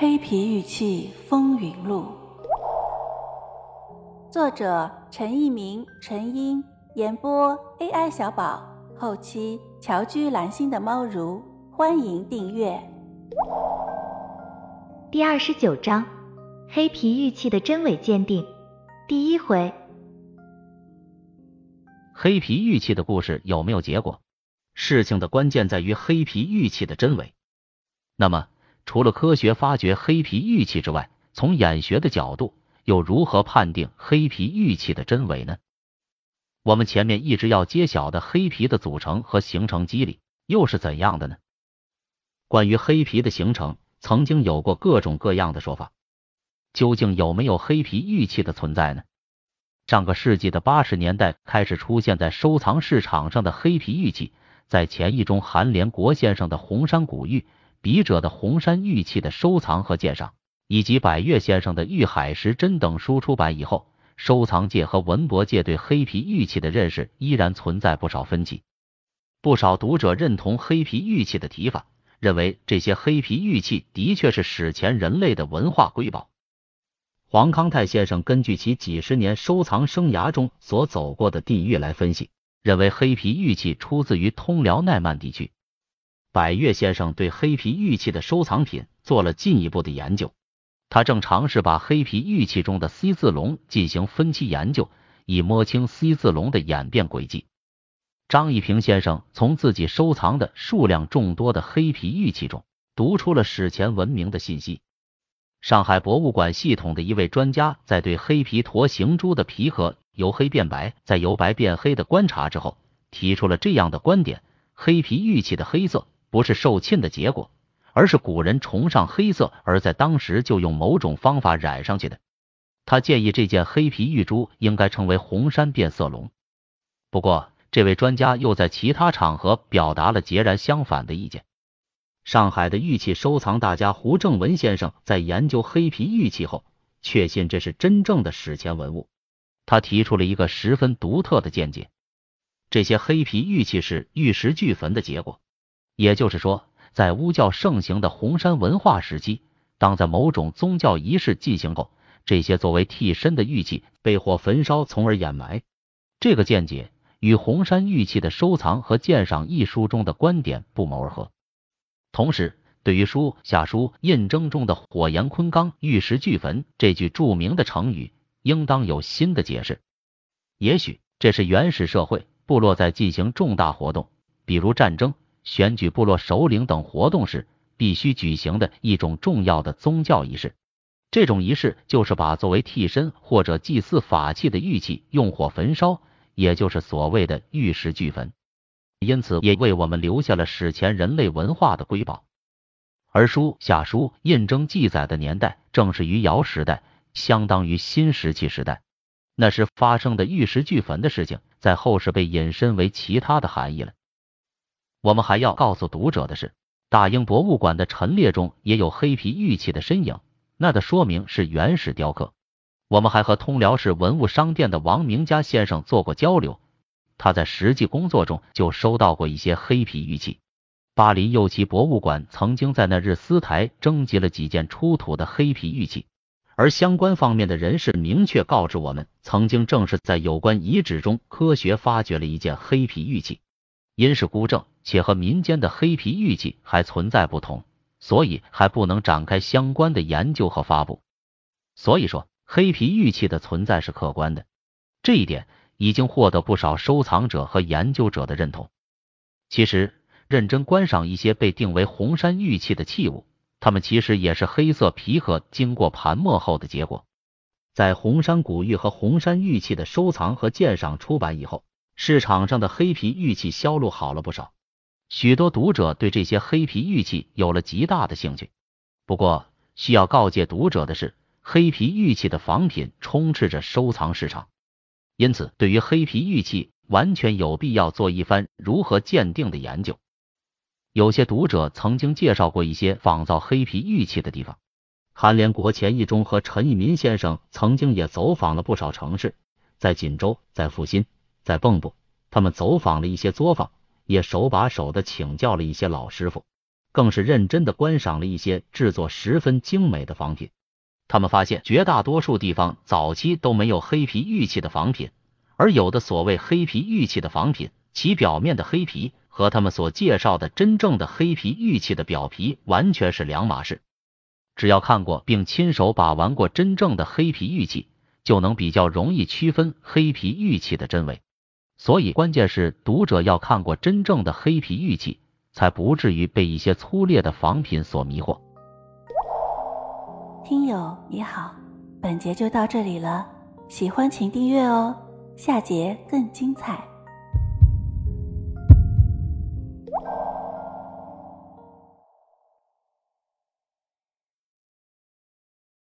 黑皮玉器风云录》，作者陈一鸣、陈英，演播 AI 小宝，后期乔居蓝心的猫如，欢迎订阅。第二十九章：黑皮玉器的真伪鉴定。第一回，黑皮玉器的故事有没有结果？事情的关键在于黑皮玉器的真伪。那么，除了科学发掘黑皮玉器之外，从眼学的角度，又如何判定黑皮玉器的真伪呢？我们前面一直要揭晓的黑皮的组成和形成机理又是怎样的呢？关于黑皮的形成，曾经有过各种各样的说法。究竟有没有黑皮玉器的存在呢？上个世纪的八十年代开始出现在收藏市场上的黑皮玉器，在前一中、韩连国先生的红山古玉、笔者的红山玉器的收藏和鉴赏，以及百越先生的玉海石珍等书出版以后，收藏界和文博界对黑皮玉器的认识依然存在不少分歧。不少读者认同黑皮玉器的提法，认为这些黑皮玉器的确是史前人类的文化瑰宝。黄康泰先生根据其几十年收藏生涯中所走过的地域来分析，认为黑皮玉器出自于通辽奈曼地区。百越先生对黑皮玉器的收藏品做了进一步的研究，他正尝试把黑皮玉器中的 C 字龙进行分期研究，以摸清 C 字龙的演变轨迹。张一平先生从自己收藏的数量众多的黑皮玉器中，读出了史前文明的信息。上海博物馆系统的一位专家在对黑皮驼形珠的皮壳由黑变白，再由白变黑的观察之后，提出了这样的观点：黑皮玉器的黑色不是受沁的结果，而是古人崇尚黑色而在当时就用某种方法染上去的。他建议这件黑皮玉珠应该称为红山变色龙。不过，这位专家又在其他场合表达了截然相反的意见。上海的玉器收藏大家胡正文先生在研究黑皮玉器后，确信这是真正的史前文物。他提出了一个十分独特的见解：这些黑皮玉器是玉石俱焚的结果。也就是说，在巫教盛行的红山文化时期，当在某种宗教仪式进行后，这些作为替身的玉器被火焚烧，从而掩埋。这个见解与红山玉器的收藏和鉴赏一书中的观点不谋而合。同时，对于书下书印征中的“火炎昆冈，玉石俱焚”这句著名的成语，应当有新的解释。也许这是原始社会部落在进行重大活动，比如战争、选举部落首领等活动时，必须举行的一种重要的宗教仪式。这种仪式就是把作为替身或者祭祀法器的玉器用火焚烧，也就是所谓的玉石俱焚。因此，也为我们留下了史前人类文化的瑰宝。而书夏书印征记载的年代正是余姚时代，相当于新石器时代。那时发生的玉石俱焚的事情，在后世被引申为其他的含义了。我们还要告诉读者的是，大英博物馆的陈列中也有黑皮玉器的身影，那的说明是原始雕刻。我们还和通辽市文物商店的王明佳先生做过交流。他在实际工作中就收到过一些黑皮玉器。巴黎右旗博物馆曾经在那日斯台征集了几件出土的黑皮玉器，而相关方面的人士明确告知我们，曾经正是在有关遗址中科学发掘了一件黑皮玉器。因是孤证，且和民间的黑皮玉器还存在不同，所以还不能展开相关的研究和发布。所以说，黑皮玉器的存在是客观的，这一点。已经获得不少收藏者和研究者的认同。其实，认真观赏一些被定为红山玉器的器物，它们其实也是黑色皮革经过盘磨后的结果。在红山古玉和红山玉器的收藏和鉴赏出版以后，市场上的黑皮玉器销路好了不少，许多读者对这些黑皮玉器有了极大的兴趣。不过，需要告诫读者的是，黑皮玉器的仿品充斥着收藏市场。因此，对于黑皮玉器，完全有必要做一番如何鉴定的研究。有些读者曾经介绍过一些仿造黑皮玉器的地方。韩连国钱义忠和陈义民先生曾经也走访了不少城市，在锦州、在阜新、在蚌埠，他们走访了一些作坊，也手把手的请教了一些老师傅。更是认真的观赏了一些制作十分精美的仿品。他们发现，绝大多数地方早期都没有黑皮玉器的仿品，而有的所谓黑皮玉器的仿品，其表面的黑皮和他们所介绍的真正的黑皮玉器的表皮完全是两码事。只要看过并亲手把玩过真正的黑皮玉器，就能比较容易区分黑皮玉器的真伪。所以，关键是读者要看过真正的黑皮玉器，才不至于被一些粗劣的仿品所迷惑。听友你好，本节就到这里了，喜欢请订阅哦，下节更精彩。